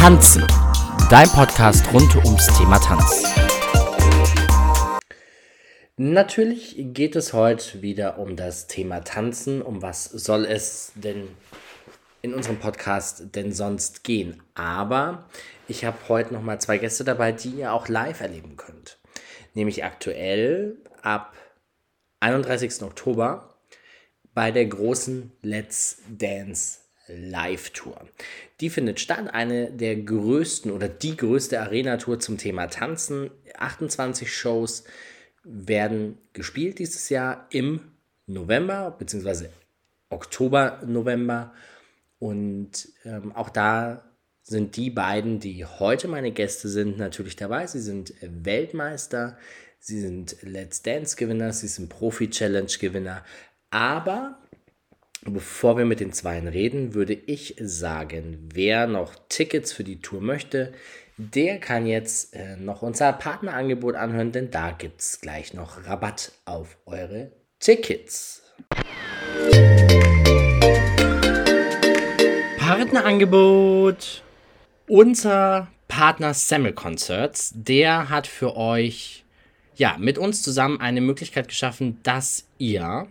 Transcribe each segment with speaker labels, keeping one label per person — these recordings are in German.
Speaker 1: Tanzen, dein Podcast rund ums Thema Tanz. Natürlich geht es heute wieder um das Thema Tanzen. Um was soll es denn in unserem Podcast denn sonst gehen? Aber ich habe heute noch mal zwei Gäste dabei, die ihr auch live erleben könnt. Nämlich aktuell ab 31. Oktober bei der großen Let's Dance Live-Tour. Die findet statt, eine der größten oder die größte Arena-Tour zum Thema Tanzen. 28 Shows werden gespielt dieses Jahr im November bzw. Oktober, November. Und ähm, auch da sind die beiden, die heute meine Gäste sind, natürlich dabei. Sie sind Weltmeister, sie sind Let's Dance-Gewinner, sie sind Profi-Challenge-Gewinner. Aber Bevor wir mit den Zweien reden, würde ich sagen, wer noch Tickets für die Tour möchte, der kann jetzt äh, noch unser Partnerangebot anhören, denn da gibt es gleich noch Rabatt auf eure Tickets. Partnerangebot. Unser Partner Semmel Concerts, der hat für euch ja mit uns zusammen eine Möglichkeit geschaffen, dass ihr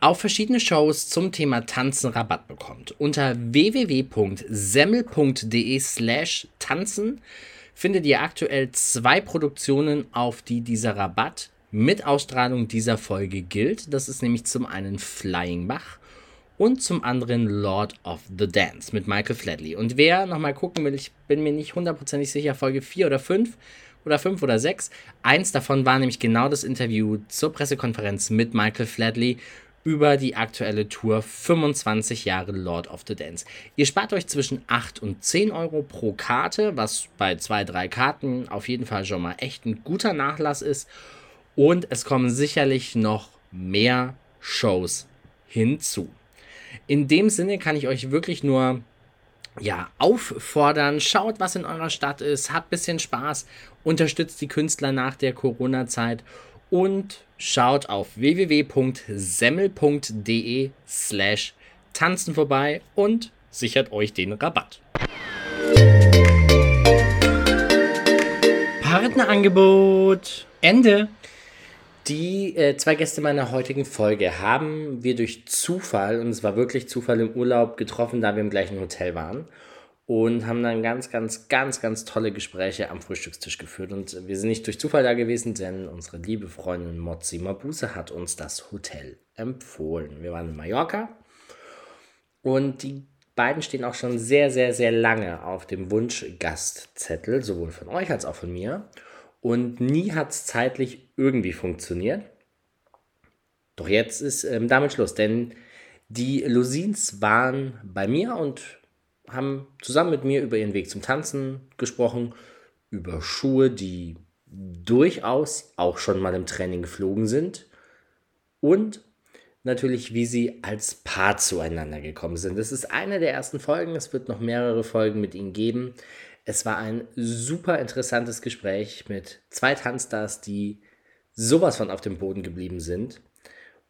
Speaker 1: auf verschiedene Shows zum Thema Tanzen Rabatt bekommt. Unter www.semmel.de slash tanzen findet ihr aktuell zwei Produktionen, auf die dieser Rabatt mit Ausstrahlung dieser Folge gilt. Das ist nämlich zum einen Flying Bach und zum anderen Lord of the Dance mit Michael Flatley. Und wer nochmal gucken will, ich bin mir nicht hundertprozentig sicher, Folge 4 oder 5 oder 5 oder 6. Eins davon war nämlich genau das Interview zur Pressekonferenz mit Michael Flatley über die aktuelle Tour 25 Jahre Lord of the Dance. Ihr spart euch zwischen 8 und 10 Euro pro Karte, was bei 2, 3 Karten auf jeden Fall schon mal echt ein guter Nachlass ist. Und es kommen sicherlich noch mehr Shows hinzu. In dem Sinne kann ich euch wirklich nur ja, auffordern, schaut, was in eurer Stadt ist, habt ein bisschen Spaß, unterstützt die Künstler nach der Corona-Zeit und schaut auf www.semmel.de slash tanzen vorbei und sichert euch den Rabatt. Partnerangebot. Ende. Die äh, zwei Gäste meiner heutigen Folge haben wir durch Zufall, und es war wirklich Zufall im Urlaub getroffen, da wir im gleichen Hotel waren und haben dann ganz, ganz, ganz, ganz tolle Gespräche am Frühstückstisch geführt. Und wir sind nicht durch Zufall da gewesen, denn unsere liebe Freundin Mozzi Mabuse hat uns das Hotel empfohlen. Wir waren in Mallorca und die beiden stehen auch schon sehr, sehr, sehr lange auf dem Wunschgastzettel, sowohl von euch als auch von mir. Und nie hat es zeitlich irgendwie funktioniert. Doch jetzt ist ähm, damit Schluss, denn die Lusins waren bei mir und haben zusammen mit mir über ihren Weg zum Tanzen gesprochen, über Schuhe, die durchaus auch schon mal im Training geflogen sind und natürlich, wie sie als Paar zueinander gekommen sind. Das ist eine der ersten Folgen. Es wird noch mehrere Folgen mit ihnen geben. Es war ein super interessantes Gespräch mit zwei Tanzstars, die sowas von auf dem Boden geblieben sind.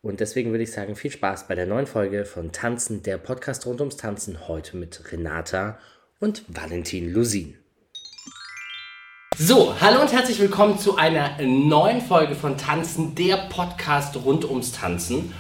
Speaker 1: Und deswegen würde ich sagen, viel Spaß bei der neuen Folge von Tanzen, der Podcast rund ums Tanzen, heute mit Renata und Valentin Lusin. So, hallo und herzlich willkommen zu einer neuen Folge von Tanzen, der Podcast rund ums Tanzen.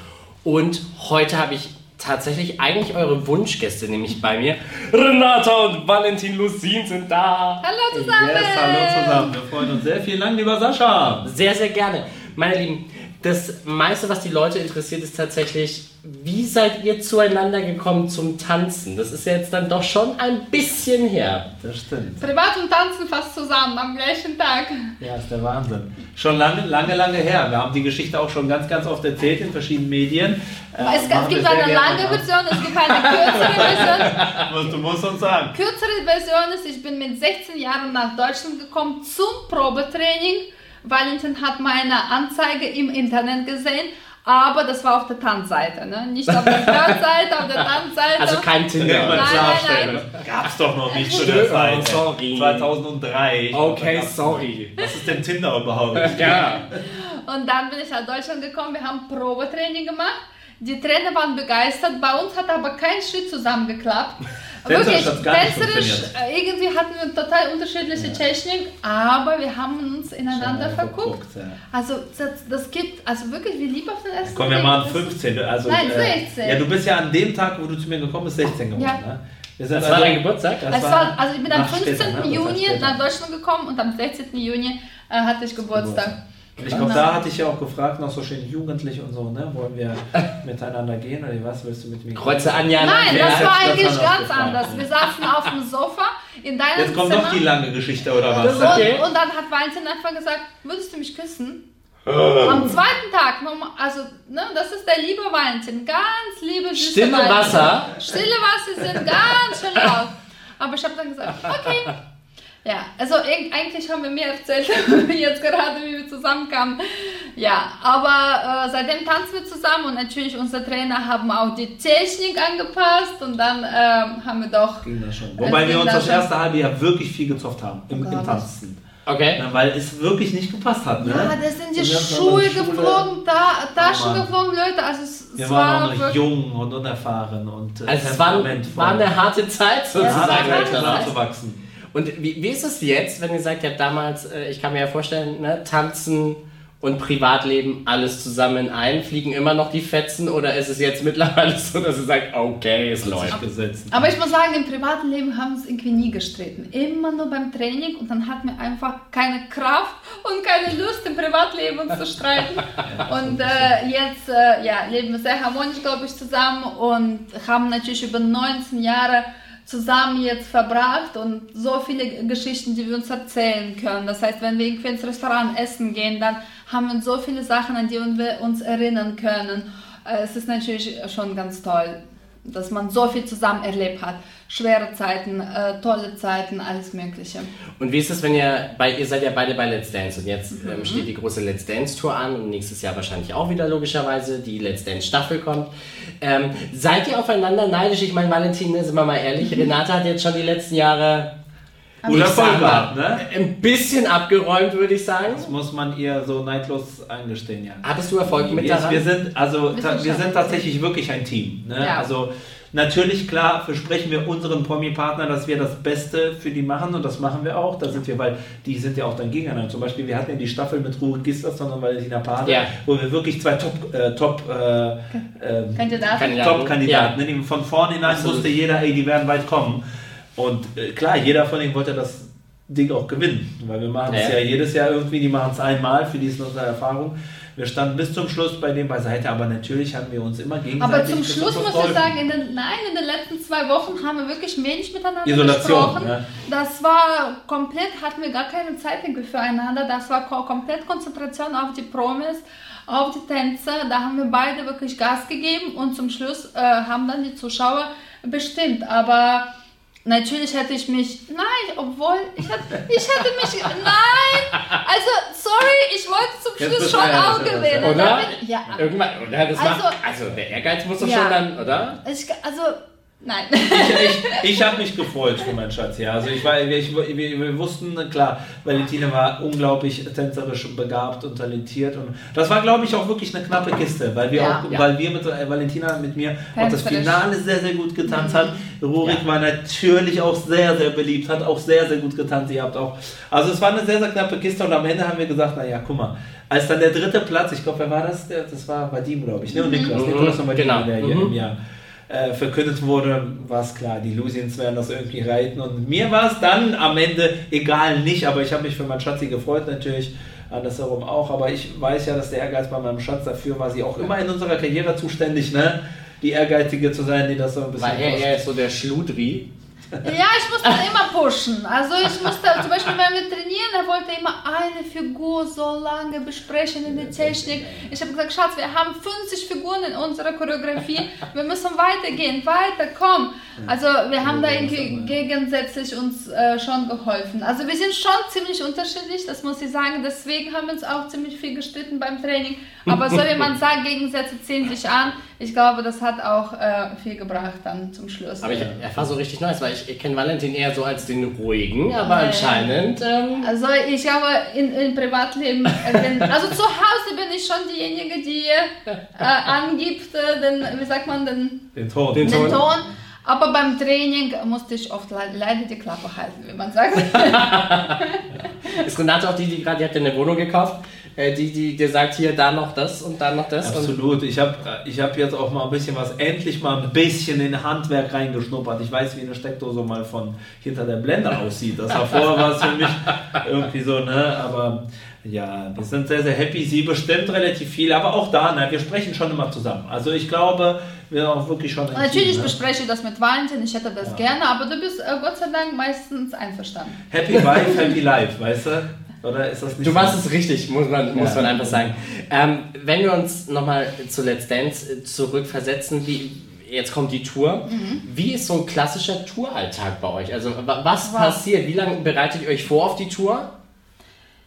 Speaker 1: Und heute habe ich tatsächlich eigentlich eure Wunschgäste nämlich bei mir. Renata und Valentin Lusin sind da.
Speaker 2: Hallo zusammen.
Speaker 3: Yes, hallo zusammen. Wir freuen uns sehr. Vielen Dank, lieber Sascha.
Speaker 1: Sehr, sehr gerne. Meine Lieben, das meiste, was die Leute interessiert, ist tatsächlich, wie seid ihr zueinander gekommen zum Tanzen? Das ist ja jetzt dann doch schon ein bisschen her.
Speaker 3: Das stimmt.
Speaker 2: Privat und Tanzen fast zusammen am gleichen Tag.
Speaker 3: Ja, ist der Wahnsinn. Schon lange, lange, lange her. Wir haben die Geschichte auch schon ganz, ganz oft erzählt in verschiedenen Medien.
Speaker 2: Äh, es, es gibt eine lange Version, es gibt eine kürzere Version.
Speaker 3: du musst uns sagen.
Speaker 2: Kürzere Version ist, ich bin mit 16 Jahren nach Deutschland gekommen zum Probetraining Valentin hat meine Anzeige im Internet gesehen, aber das war auf der Tanzseite, ne? Nicht auf der Flirtseite, auf der Tanzseite.
Speaker 1: Also kein Tinder.
Speaker 3: Nein, nein, nein. Gab's doch noch nicht zu der Zeit.
Speaker 1: Oh, sorry.
Speaker 3: 2003.
Speaker 1: Okay, sorry.
Speaker 3: Was ist denn Tinder überhaupt?
Speaker 1: ja.
Speaker 2: Und dann bin ich nach Deutschland gekommen, wir haben Probetraining gemacht. Die Trainer waren begeistert, bei uns hat aber kein Schritt zusammengeklappt. Wirklich,
Speaker 3: Tänzerisch
Speaker 2: äh, irgendwie hatten wir total unterschiedliche Technik, aber wir haben uns ineinander
Speaker 3: Schon mal
Speaker 2: verguckt.
Speaker 3: ja.
Speaker 2: Also das, das gibt, also wirklich, wie lieb auf den ersten
Speaker 3: Komm, wir machen
Speaker 2: Das ist-
Speaker 3: 15. Also,
Speaker 2: Nein,
Speaker 3: äh,
Speaker 2: 16.
Speaker 3: Ja, du bist ja an dem Tag, wo du zu mir gekommen bist, 16 geworden.
Speaker 2: Ja.
Speaker 3: Ne? Wir
Speaker 1: Das war dein Geburtstag?
Speaker 3: Das
Speaker 2: Es war, also ich bin am
Speaker 3: Ach,
Speaker 2: 15.
Speaker 3: später, ne?
Speaker 2: Juni nach Deutschland gekommen und am 16. Juni äh, hatte ich Geburtstag.
Speaker 3: Und ich glaube, da hatte ich ja auch gefragt, noch so schön jugendlich und so, ne? Wollen wir miteinander gehen oder was willst du mit mir?
Speaker 1: Kreuze Anja.
Speaker 2: Nein,
Speaker 3: Ja,
Speaker 2: das
Speaker 3: das
Speaker 2: war eigentlich ganz
Speaker 3: gefragt,
Speaker 2: anders. Wir saßen auf dem Sofa in deinem
Speaker 3: Jetzt kommt
Speaker 2: Zimmer.
Speaker 3: noch die lange Geschichte oder was?
Speaker 1: Ist okay.
Speaker 2: Und, und dann hat Valentin einfach gesagt, würdest du mich küssen? Am zweiten Tag, also ne, das ist der liebe Valentin, ganz liebe süße
Speaker 1: Stille
Speaker 2: Valentin.
Speaker 1: Wasser.
Speaker 2: Stille Wasser sind ganz schön laut. Aber ich habe dann gesagt, okay. Ja, also eig- eigentlich haben wir mehr erzählt, jetzt gerade, wie wir zusammenkamen. Ja, aber äh, seitdem tanzen wir zusammen und natürlich unsere Trainer haben auch die Technik angepasst und dann ähm, haben wir doch
Speaker 3: Ging das schon. Wobei wir uns
Speaker 2: da
Speaker 3: das
Speaker 2: schon.
Speaker 3: erste halbe Jahr wirklich viel gezofft haben. Im, im. Tanzen.
Speaker 1: Okay.
Speaker 3: Ja, weil es wirklich nicht gepasst hat, ne?
Speaker 2: Ja, da sind die Schuhe geflogen, ta Taschen
Speaker 3: Oh
Speaker 2: geflogen, Leute. Also es,
Speaker 3: Wir
Speaker 2: es
Speaker 3: waren
Speaker 2: war
Speaker 3: auch noch
Speaker 2: wirklich-
Speaker 3: jung und unerfahren und äh,
Speaker 1: Also es war, war eine harte Zeit
Speaker 2: Ja,
Speaker 1: sozusagen. das
Speaker 2: Zeit.
Speaker 1: so-
Speaker 3: aufzuwachsen.
Speaker 1: Und wie, wie ist es jetzt, wenn ihr sagt, ihr habt damals, äh, ich kann mir ja vorstellen, ne, tanzen und Privatleben alles zusammen in ein, fliegen immer noch die Fetzen oder ist es jetzt mittlerweile so, dass ihr sagt, okay, es läuft?
Speaker 2: Aber ich muss sagen, im privaten Leben haben wir es irgendwie nie gestritten. Immer nur beim Training und dann hatten wir einfach keine Kraft und keine Lust im Privatleben uns zu streiten. und äh, jetzt äh, ja, leben wir sehr harmonisch, glaube ich, zusammen und haben natürlich über 19 Jahre zusammen jetzt verbracht und so viele Geschichten, die wir uns erzählen können. Das heißt, wenn wir irgendwie ins Restaurant essen gehen, dann haben wir so viele Sachen, an die wir uns erinnern können. Äh, Es ist natürlich schon ganz toll, dass man so viel zusammen erlebt hat. Schwere Zeiten, äh, tolle Zeiten, alles Mögliche.
Speaker 1: Und wie ist es, wenn ihr bei, ihr seid ja beide bei Let's Dance und jetzt ähm, steht die große Let's Dance Tour an und nächstes Jahr wahrscheinlich auch wieder logischerweise die Let's Dance Staffel kommt. Ähm, seid ihr aufeinander neidisch? Ich meine, Valentin, sind wir mal ehrlich, Renate hat jetzt schon die letzten Jahre Sag
Speaker 3: Erfolg
Speaker 1: mal,
Speaker 3: gehabt, ne?
Speaker 1: ein bisschen abgeräumt, würde ich sagen.
Speaker 3: Das muss man ihr so neidlos eingestehen, ja.
Speaker 1: Hattest du Erfolg mit daran?
Speaker 3: wir sind also
Speaker 2: Wir sind
Speaker 3: tatsächlich wirklich ein Team. Ne?
Speaker 2: Ja.
Speaker 3: Also natürlich klar versprechen wir unseren Promi-Partnern, dass wir das Beste für die machen und das machen wir auch. Da sind wir, weil die sind ja auch dann gegeneinander. Zum Beispiel wir hatten ja die Staffel mit Rurik Gislason und Valentina Pade,
Speaker 1: Ja.
Speaker 3: wo wir wirklich zwei Top äh, Top äh, ähm,
Speaker 2: Kandidaten?
Speaker 1: Kandidaten.
Speaker 3: Top-Kandidaten. Ne? Die Von vornherein
Speaker 1: Absolut.
Speaker 3: wusste jeder, ey, die werden weit kommen. Und äh, klar, jeder von denen wollte das Ding auch gewinnen. Weil wir machen es
Speaker 1: Ja.
Speaker 3: ja. jedes Jahr irgendwie, die machen es einmal, für die ist unsere Erfahrung. Wir standen bis zum Schluss bei dem beiseite, aber natürlich haben wir uns immer gegenseitig
Speaker 2: Aber zum Schluss muss ich sagen, in den, nein, in den letzten zwei Wochen haben wir wirklich wenig miteinander
Speaker 3: Isolation,
Speaker 2: gesprochen.
Speaker 3: ja.
Speaker 2: Das war komplett, hatten wir gar keine Zeit irgendwie füreinander. Das war ko komplett Konzentration auf die Promis, auf die Tänze. Da haben wir beide wirklich Gas gegeben und zum Schluss äh, haben dann die Zuschauer bestimmt. Aber Natürlich hätte ich mich, nein, obwohl, ich hätte, ich hätte mich, nein, also, sorry, ich wollte zum
Speaker 3: Jetzt
Speaker 2: Schluss schon auch gewinnen.
Speaker 1: Oder?
Speaker 2: Ja,
Speaker 1: Irgendwann, oder? Das
Speaker 2: Also-
Speaker 1: macht, also der Ehrgeiz muss doch
Speaker 2: Ja.
Speaker 1: schon dann, oder?
Speaker 2: ich, also, nein.
Speaker 3: ich, ich, ich habe mich gefreut für meinen Schatz, ja. Also ich war, ich, wir, wir wussten, klar, Valentina war unglaublich tänzerisch begabt und talentiert und das war, glaube ich, auch wirklich eine knappe Kiste, weil wir
Speaker 2: Ja.
Speaker 3: auch,
Speaker 1: Ja.
Speaker 3: weil wir mit äh, Valentina mit mir auch das. Finale sehr, sehr gut getanzt hat. Rurik
Speaker 1: Ja.
Speaker 3: war natürlich auch sehr, sehr beliebt, hat auch sehr, sehr gut getanzt. Ihr habt auch, also es war eine sehr, sehr knappe Kiste und am Ende haben wir gesagt, naja, guck mal, als dann der dritte Platz, ich glaube, wer war das? Der, das war Vadim, glaube ich, ne? Und Niklas,
Speaker 1: Mhm.
Speaker 3: Niklas und Vadim,
Speaker 1: Genau.
Speaker 3: der hier
Speaker 1: Mhm.
Speaker 3: im Jahr äh, verkündet wurde, war es klar, die Lusians werden das irgendwie reiten. Und mir war es dann am Ende egal nicht, aber ich habe mich für meinen Schatzi gefreut natürlich. Andersherum auch, aber ich weiß ja, dass der Ehrgeiz bei meinem Schatz dafür war, sie auch immer in unserer Karriere zuständig, ne? Die Ehrgeizige zu sein, die das so ein bisschen.
Speaker 1: Weil er, er ist so der Schludri.
Speaker 2: Ja, ich musste immer pushen. Also ich musste, zum Beispiel wenn wir trainieren, er wollte immer eine Figur so lange besprechen in der Technik. Ich habe gesagt, Schatz, wir haben 50 Figuren in unserer Choreografie. Wir müssen weitergehen, weiter, komm. Also wir haben da irgendwie gegensätzlich uns äh, schon geholfen. Also wir sind schon ziemlich unterschiedlich, das muss ich sagen. Deswegen haben wir uns auch ziemlich viel gestritten beim Training. Aber so wie man sagt, Gegensätze ziehen sich an. Ich glaube, das hat auch äh, viel gebracht dann zum Schluss.
Speaker 1: Aber ich erfahre so richtig Neues, weil ich, ich kenne Valentin eher so als den ruhigen, aber
Speaker 2: ja.
Speaker 1: anscheinend. Ähm,
Speaker 2: Also ich glaube, in, im Privatleben, äh, bin, also zu Hause bin ich schon diejenige, die äh, angibt, äh, den, wie sagt man, den,
Speaker 3: Den Ton.
Speaker 1: Den
Speaker 2: den
Speaker 1: Ton.
Speaker 2: Ton. Aber beim Training musste ich oft le leider die Klappe halten, wie man sagt.
Speaker 1: Ist Renate auch die, die gerade, die hat ja eine Wohnung gekauft, die, die dir sagt, hier, da noch das und da noch das?
Speaker 3: Absolut. Ich habe ich hab jetzt auch mal ein bisschen was, endlich mal ein bisschen in Handwerk reingeschnuppert. Ich weiß, wie eine Steckdose mal von hinter der Blende aussieht. Das war vorher was für mich irgendwie so, ne? Aber ja, wir sind sehr, sehr happy. Sie bestimmt relativ viel, aber auch da, ne, wir sprechen schon immer zusammen. Also ich glaube, wir auch wirklich schon.
Speaker 2: Natürlich Team, ne? bespreche ich das mit Valentin, ich hätte das ja. gerne, aber du bist äh, Gott sei Dank meistens einverstanden.
Speaker 3: Happy Wife, Happy Life, weißt du? Oder ist das nicht
Speaker 1: Du machst es richtig, muss man, muss man einfach sagen. Ähm, wenn wir uns nochmal zu Let's Dance äh, zurückversetzen, wie, jetzt kommt die Tour. Mhm. Wie ist so ein klassischer Touralltag bei euch? Also was wow. passiert? Wie lange bereitet ihr euch vor auf die Tour?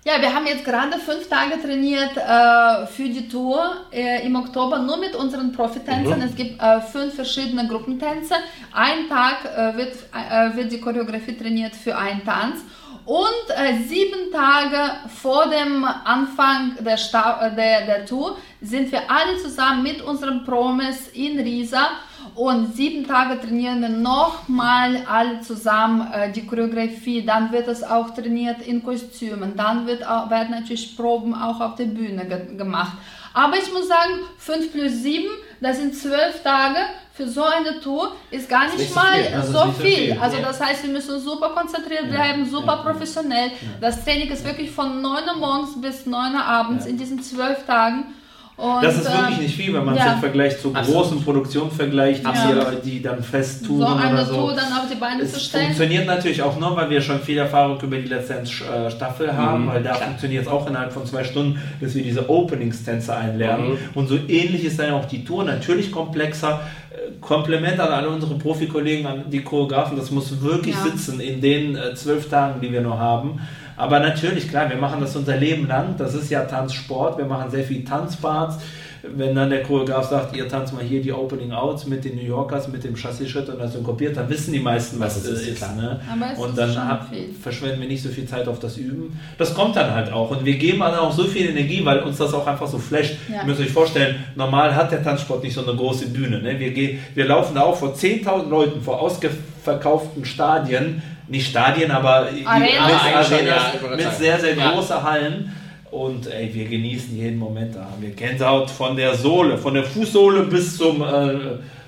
Speaker 2: Ja, wir haben jetzt gerade fünf Tage trainiert äh, für die Tour äh, im Oktober nur mit unseren Profitänzern. Mhm. Es gibt äh, fünf verschiedene Gruppentänze. Ein Tag äh, wird, äh, wird die Choreografie trainiert für einen Tanz. Und äh, sieben Tage vor dem Anfang der, Sta der, der Tour sind wir alle zusammen mit unseren Promis in Riesa und sieben Tage trainieren wir nochmal alle zusammen äh, die Choreografie. Dann wird es auch trainiert in Kostümen. Dann wird auch, werden natürlich Proben auch auf der Bühne ge gemacht. Aber ich muss sagen, 5 plus 7, das sind 12 Tage. Für so eine Tour ist gar nicht, nicht mal so viel. So viel. viel. Also das heißt, wir müssen super konzentriert bleiben, super professionell. Das Training ist wirklich von 9 Uhr morgens bis 9 Uhr abends in diesen 12 Tagen.
Speaker 3: Und, das ist wirklich ähm, nicht viel, wenn man ja. es im Vergleich zu Absolut. großen Produktionen vergleicht, ja. die, die dann fest tun. So
Speaker 2: eine
Speaker 3: oder so.
Speaker 2: Tour dann auf die Beine
Speaker 3: es
Speaker 2: zu stellen.
Speaker 3: funktioniert natürlich auch nur, weil wir schon viel Erfahrung über die letzte Staffel haben, mhm. weil da funktioniert es auch innerhalb von zwei Stunden, dass wir diese Openings-Tänze einlernen. Mhm. Und so ähnlich ist dann auch die Tour, natürlich komplexer. Äh, Kompliment an alle unsere Profikollegen, an die Choreografen, das muss wirklich ja. sitzen in den äh, zwölf Tagen, die wir nur haben. Aber natürlich, klar, wir machen das unser Leben lang. Das ist ja Tanzsport. Wir machen sehr viel Tanzparts. Wenn dann der Choreograf sagt, ihr tanzt mal hier die Opening Outs mit den New Yorkers, mit dem Chassis-Schritt und das synkopiert, dann wissen die meisten, was das ist. ist ne? und dann hab, verschwenden wir nicht so viel Zeit auf das Üben. Das kommt dann halt auch. Und wir geben dann auch so viel Energie, weil uns das auch einfach so flasht. Ja. Ihr müsst euch vorstellen, normal hat der Tanzsport nicht so eine große Bühne. Ne? Wir, gehen, wir laufen da auch vor 10.000 Leuten, vor ausverkauften Stadien nicht Stadien, aber Arenas, ja, mit sehr, sehr großen Hallen. Und ey, wir genießen jeden Moment. Da haben wir Gänsehaut von der Sohle, von der Fußsohle bis zum äh,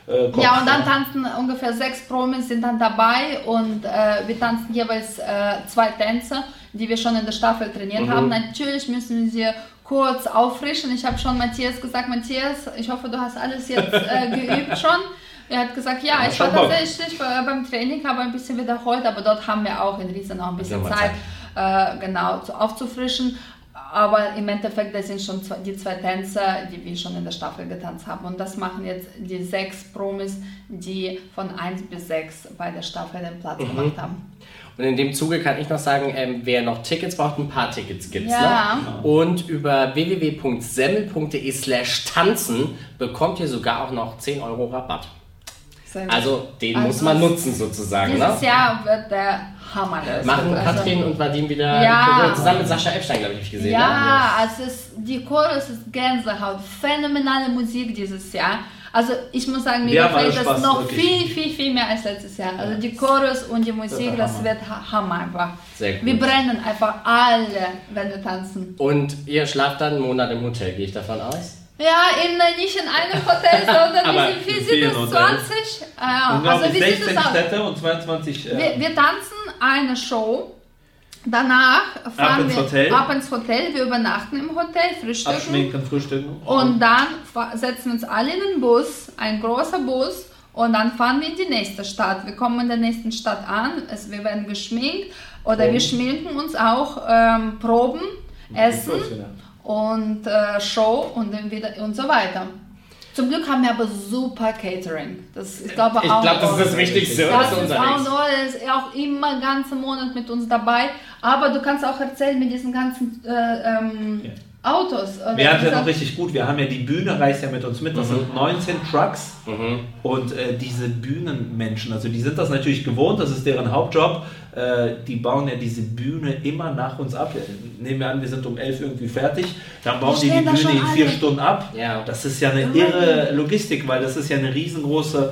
Speaker 2: äh, Ja, und dann tanzen ungefähr sechs Promis sind dann dabei und äh, wir tanzen jeweils äh, zwei Tänze, die wir schon in der Staffel trainiert mhm. haben. Natürlich müssen wir sie kurz auffrischen. Ich habe schon Matthias gesagt, Matthias, ich hoffe, du hast alles jetzt äh, geübt schon. Er hat gesagt, ja, ja ich war tatsächlich beim Training, habe ein bisschen wiederholt, aber dort haben wir auch in Riesen noch ein bisschen Zeit, Zeit. Äh, genau, aufzufrischen. Aber im Endeffekt, das sind schon die zwei Tänze, die wir schon in der Staffel getanzt haben. Und das machen jetzt die sechs Promis, die von 1 bis 6 bei der Staffel den Platz mhm. gemacht haben.
Speaker 1: Und in dem Zuge kann ich noch sagen, ähm, wer noch Tickets braucht, ein paar Tickets gibt es ja. noch. Und über www.semmel.de slash tanzen bekommt ihr sogar auch noch 10 Euro Rabatt. Also den also muss man nutzen sozusagen.
Speaker 2: Dieses ne? Jahr wird der Hammer.
Speaker 1: Machen also, Katrin und Vadim wieder ja. zusammen mit Sascha Epstein, glaube ich, gesehen.
Speaker 2: Ja, ne? also es, die Chorus ist Gänsehaut. Phänomenale Musik dieses Jahr. Also ich muss sagen, mir gefällt das noch wirklich. viel, viel, viel mehr als letztes Jahr. Also die Chorus und die Musik, das, das wird Hammer einfach. Sehr gut. Wir brennen einfach alle, wenn wir tanzen.
Speaker 1: Und ihr schlaft dann einen Monat im Hotel, gehe ich davon aus?
Speaker 2: Ja, in, nicht in einem Hotel, sondern wie viel sind es? 20?
Speaker 3: Ah, ja. Also wie 16 sieht Städte und 22.
Speaker 2: Äh wir, wir tanzen eine Show. Danach fahren ab wir Hotel. ab ins Hotel. Wir übernachten im Hotel, frühstücken.
Speaker 3: Abschminken, frühstücken.
Speaker 2: Und dann setzen wir uns alle in den Bus, ein großer Bus. Und dann fahren wir in die nächste Stadt. Wir kommen in der nächsten Stadt an. Es, wir werden geschminkt. Oder Proben. wir schminken uns auch, ähm, Proben, Essen und äh, Show und dann wieder und so weiter. Zum Glück haben wir aber super Catering. Das, ich glaube,
Speaker 1: ich glaube das ist das Wichtigste.
Speaker 2: Das, ist auch, ist auch immer ganzen Monat mit uns dabei. Aber du kannst auch erzählen mit diesen ganzen äh, ähm, ja. Autos.
Speaker 3: Wir haben ja noch richtig gut. Wir haben ja die Bühne reist ja mit uns mit. Das mhm. sind 19 Trucks mhm. und äh, diese Bühnenmenschen, also die sind das natürlich gewohnt. Das ist deren Hauptjob. Äh, die bauen ja diese Bühne immer nach uns ab. Nehmen wir an, wir sind um 11 irgendwie fertig. Dann bauen die die Bühne in vier Stunden ab. Ja. Das ist ja eine irre Logistik, weil das ist ja eine riesengroße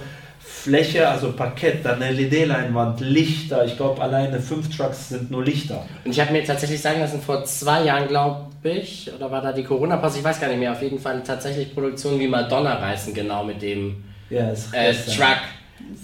Speaker 3: Fläche, also Parkett, dann eine LED-Leinwand, Lichter. Ich glaube, alleine fünf Trucks sind nur Lichter.
Speaker 1: Und ich habe mir tatsächlich sagen lassen, vor zwei Jahren, glaube ich, oder war da die Corona-Pause, ich weiß gar nicht mehr, auf jeden Fall tatsächlich Produktionen wie Madonna reißen genau mit dem
Speaker 3: Ja,
Speaker 1: äh. Truck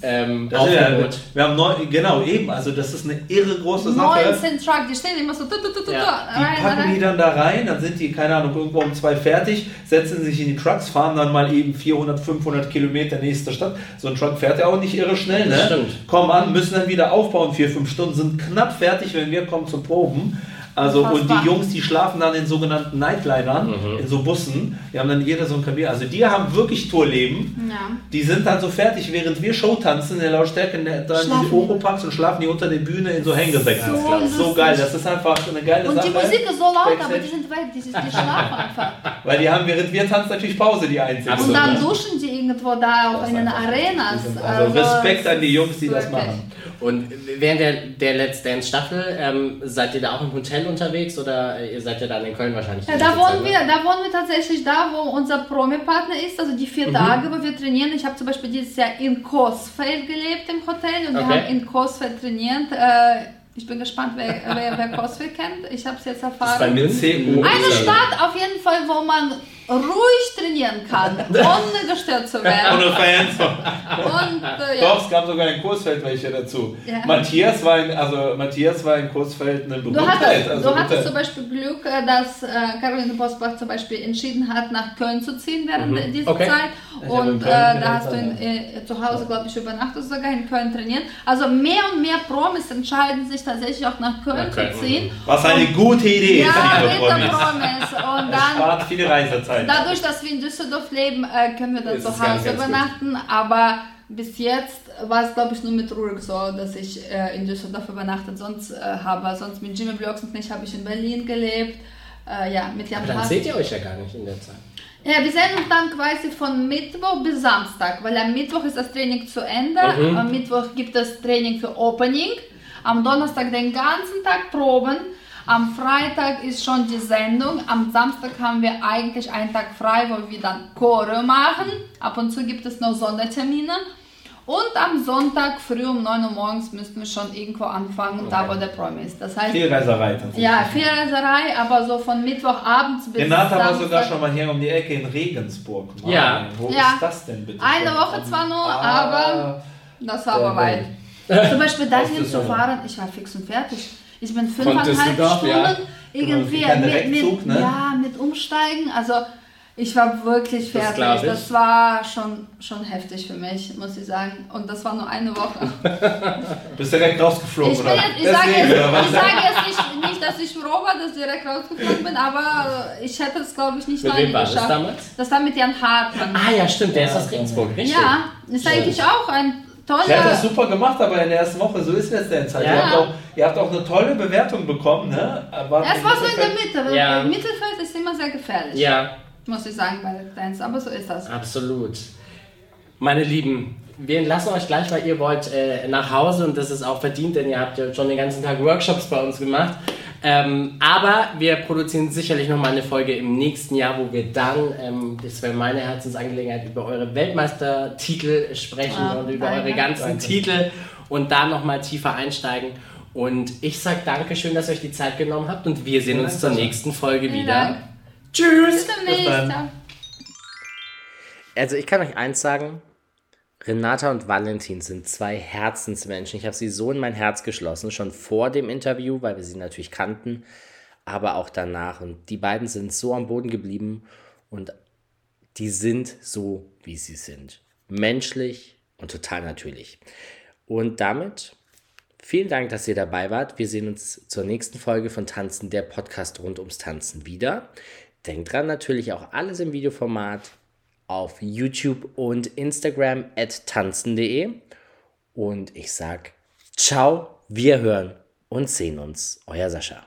Speaker 1: ähm,
Speaker 3: Das ist ja, wir haben neun, genau eben, also das ist eine irre große Sache.
Speaker 2: 19 Truck, die stehen immer so tu, tu, tu,
Speaker 1: Ja,
Speaker 3: Die
Speaker 2: rein,
Speaker 3: packen
Speaker 2: rein.
Speaker 3: die dann da rein, dann sind die, keine Ahnung, irgendwo um zwei fertig, setzen sich in die Trucks, fahren dann mal eben 400, 500 Kilometer nächste Stadt. So ein Truck fährt ja auch nicht irre schnell, ne?
Speaker 1: Stimmt.
Speaker 3: Kommen an, müssen dann wieder aufbauen, vier, fünf Stunden, sind knapp fertig, wenn wir kommen zum Proben. Also, und die Jungs, die schlafen dann in sogenannten Nightlinern,
Speaker 1: Mhm.
Speaker 3: in so Bussen. Die haben dann jeder so ein Kabin. Also, die haben wirklich Tourleben.
Speaker 2: Ja.
Speaker 3: Die sind dann so fertig, während wir Show tanzen in der Lautstärke, in der, da in
Speaker 2: Schlafen
Speaker 3: die. Oropax und schlafen die unter der Bühne in so Hängesäcken.
Speaker 2: So
Speaker 3: so geil, das ist einfach eine geile
Speaker 2: Und
Speaker 3: Sache.
Speaker 2: die Musik ist so laut, aber die sind weg, die, die schlafen einfach.
Speaker 3: Weil die haben, während wir tanzen, natürlich Pause, die einzigen.
Speaker 2: Und dann duschen die irgendwo da auch
Speaker 3: Das
Speaker 2: in den Arenas.
Speaker 3: sind- Also Respekt an die Jungs, die das
Speaker 2: wirklich.
Speaker 3: machen.
Speaker 1: Und während der, der Let's Dance Staffel, ähm, seid ihr da auch im Hotel unterwegs oder ihr seid ja dann in Köln wahrscheinlich?
Speaker 2: Ja, da wohnen
Speaker 1: Zeit,
Speaker 2: wir,
Speaker 1: ne?
Speaker 2: da wohnen wir tatsächlich da, wo unser Promi-Partner ist, also die vier
Speaker 1: Mhm.
Speaker 2: Tage, wo wir trainieren. Ich habe zum Beispiel dieses Jahr in Coesfeld gelebt im Hotel und wir
Speaker 1: Okay.
Speaker 2: haben in Coesfeld trainiert. Äh, ich bin gespannt, wer, wer, wer Coesfeld kennt. Ich habe es jetzt
Speaker 1: bei
Speaker 2: erfahren.
Speaker 1: mir
Speaker 3: CU.
Speaker 2: Eine Stadt auf jeden Fall, wo man ruhig trainieren kann, ohne gestört zu werden.
Speaker 3: Ohne Fans.
Speaker 2: Und äh,
Speaker 3: Doch,
Speaker 2: ja.
Speaker 3: es gab sogar in Kursfeld welche dazu.
Speaker 2: Ja.
Speaker 3: Matthias war in, also Matthias war in Kursfeld eine
Speaker 2: Du
Speaker 3: Berühmtheit.
Speaker 2: hattest,
Speaker 3: also
Speaker 2: du hattest zum Beispiel Glück, äh, dass äh, Caroline Bosbach zum Beispiel entschieden hat, nach Köln zu ziehen während dieser
Speaker 1: Okay.
Speaker 2: Zeit. Und äh, da hast du in, äh, zu Hause, glaube ich, übernachtet sogar in Köln trainiert. Also mehr und mehr Promis entscheiden sich tatsächlich auch nach Köln
Speaker 1: Nach Köln,
Speaker 2: zu ziehen.
Speaker 3: Was eine gute Idee ist,
Speaker 2: Ja,
Speaker 3: liebe Promis.
Speaker 2: Promis. Und
Speaker 3: Es
Speaker 2: dann
Speaker 3: spart viel Reisezeit.
Speaker 2: Dadurch, dass wir in Düsseldorf leben, äh, können wir dann zu Hause
Speaker 1: ganz gut.
Speaker 2: übernachten. Aber bis jetzt war es, glaube ich, nur mit Rurik so, dass ich äh, in Düsseldorf übernachtet sonst äh, habe. Sonst mit Jimmy Blocks und ich habe ich in Berlin gelebt. Äh, ja, mit Jan
Speaker 1: Aber dann seht ihr euch ja gar nicht in der Zeit.
Speaker 2: Ja, wir sehen uns dann quasi von Mittwoch bis Samstag, weil am Mittwoch ist das Training zu Ende.
Speaker 1: Mhm.
Speaker 2: Am Mittwoch gibt es Training für Opening. Am Donnerstag den ganzen Tag Proben. Am Freitag ist schon die Sendung. Am Samstag haben wir eigentlich einen Tag frei, wo wir dann Chore machen. Ab und zu gibt es noch Sondertermine. Und am Sonntag früh um 9 Uhr morgens müssen wir schon irgendwo anfangen, da wo der Promi ist. Das heißt,
Speaker 3: Viel Reiserei tatsächlich.
Speaker 2: ja, viel Reiserei, aber so von Mittwochabends bis
Speaker 3: Renata war
Speaker 2: Samstag.
Speaker 3: sogar schon mal hier um die Ecke in Regensburg. Mann,
Speaker 1: Ja.
Speaker 3: Wo
Speaker 2: Ja.
Speaker 3: ist das denn bitte?
Speaker 2: Eine
Speaker 3: schon?
Speaker 2: Woche zwar nur,
Speaker 3: Ah,
Speaker 2: aber Das war aber weit. Zum Beispiel dahin zu fahren, ich war fix und fertig. Ich bin fünfeinhalb Stunden
Speaker 1: ja.
Speaker 2: irgendwie
Speaker 3: Kein
Speaker 2: mit, mit,
Speaker 3: Direktzug, ne?
Speaker 2: ja, mit Umsteigen. Also ich war wirklich
Speaker 1: Das
Speaker 2: fertig. Das,
Speaker 1: ich.
Speaker 2: war schon, schon heftig für mich, muss ich sagen. Und das war nur eine Woche.
Speaker 3: Bist direkt rausgeflogen,
Speaker 2: Ich,
Speaker 3: oder?
Speaker 2: jetzt, ich, sage jetzt, ich sage jetzt nicht, nicht, dass ich froh war, dass ich direkt rausgeflogen bin, aber ich hätte es, glaube ich, nicht
Speaker 1: Mit
Speaker 2: lange
Speaker 1: wem war das
Speaker 2: geschafft.
Speaker 1: damals?
Speaker 2: Das war mit Jan Hartmann.
Speaker 1: Ah ja, stimmt, der ist aus Regensburg, richtig?
Speaker 2: ja, ist eigentlich auch ein toller...
Speaker 3: Sie hat das super gemacht, aber in der ersten Woche, so ist es jetzt halt.
Speaker 1: Ja.
Speaker 3: Ihr, habt auch, ihr habt auch eine tolle Bewertung bekommen, ne? Wart
Speaker 2: Es war so in der. Mitte, weil
Speaker 1: Ja.
Speaker 2: im Mittelfeld ist immer sehr gefährlich,
Speaker 1: Ja,
Speaker 2: muss ich sagen, bei der Dance, aber so ist das.
Speaker 1: absolut. Meine Lieben, wir entlassen euch gleich, weil ihr wollt äh, nach Hause und das ist auch verdient, denn ihr habt ja schon den ganzen Tag Workshops bei uns gemacht. Ähm, aber wir produzieren sicherlich noch mal eine Folge im nächsten Jahr, wo wir dann, ähm, das wäre meine Herzensangelegenheit, über eure Weltmeistertitel sprechen
Speaker 2: Ah,
Speaker 1: und über
Speaker 2: danke.
Speaker 1: eure ganzen
Speaker 3: Danke.
Speaker 1: Titel und da noch mal tiefer einsteigen. Und ich sage Dankeschön, dass ihr euch die Zeit genommen habt und wir sehen uns zur nächsten Folge wieder. Tschüss!
Speaker 2: Bis demnächst.
Speaker 3: dann.
Speaker 2: ciao.
Speaker 1: Also ich kann euch eins sagen, Renata und Valentin sind zwei Herzensmenschen. Ich habe sie so in mein Herz geschlossen, schon vor dem Interview, weil wir sie natürlich kannten, aber auch danach. Und die beiden sind so am Boden geblieben und die sind so, wie sie sind. Menschlich und total natürlich. Und damit vielen Dank, dass ihr dabei wart. Wir sehen uns zur nächsten Folge von Tanzen, der Podcast rund ums Tanzen wieder. Denkt dran, natürlich auch alles im Videoformat auf YouTube und Instagram at tanzen.de. Und ich sag ciao, wir hören und sehen uns. Euer Sascha.